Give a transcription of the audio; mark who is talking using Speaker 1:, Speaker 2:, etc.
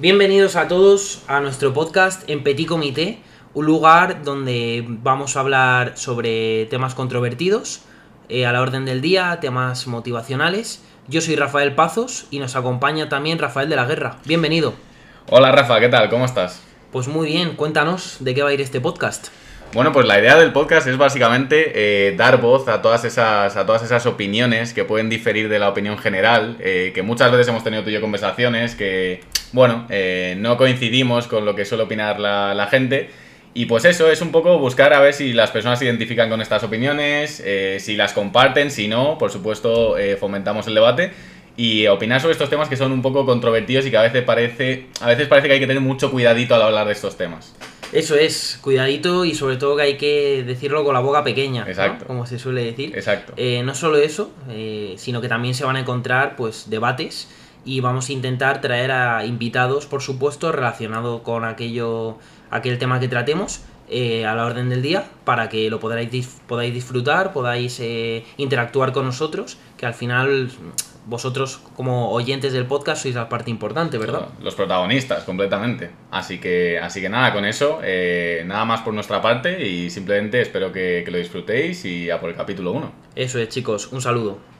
Speaker 1: Bienvenidos a todos a nuestro podcast en Petit Comité, un lugar donde vamos a hablar sobre temas controvertidos, eh, a la orden del día, temas motivacionales. Yo soy Rafael Pazos y nos acompaña también Rafael de la Guerra. Bienvenido.
Speaker 2: Hola Rafa, ¿qué tal? ¿Cómo estás?
Speaker 1: Pues muy bien, cuéntanos de qué va a ir este podcast.
Speaker 2: Bueno, pues la idea del podcast es básicamente eh, dar voz a todas, esas, a todas esas opiniones que pueden diferir de la opinión general, eh, que muchas veces hemos tenido tú y yo conversaciones que, bueno, eh, no coincidimos con lo que suele opinar la, la, gente. Y pues eso es un poco buscar a ver si las personas se identifican con estas opiniones, si las comparten, si no, por supuesto, fomentamos el debate y opinar sobre estos temas que son un poco controvertidos y que a veces parece, a veces parece que hay que tener mucho cuidadito al hablar de estos temas.
Speaker 1: Eso es, cuidadito y sobre todo que hay que decirlo con la boca pequeña,
Speaker 2: Exacto.
Speaker 1: como se suele decir.
Speaker 2: Exacto.
Speaker 1: Eh, no solo eso, eh, sino que también se van a encontrar pues debates y vamos a intentar traer a invitados, por supuesto, relacionados con aquello, aquel tema que tratemos. Eh, a la orden del día para que lo podáis, podáis disfrutar, podáis eh, interactuar con nosotros, que al final vosotros como oyentes del podcast sois la parte importante, ¿verdad?
Speaker 2: Los protagonistas, completamente. Así que, así que nada, con eso, eh, nada más por nuestra parte y simplemente espero que, que lo disfrutéis y a por el capítulo 1.
Speaker 1: Eso es, chicos, un saludo.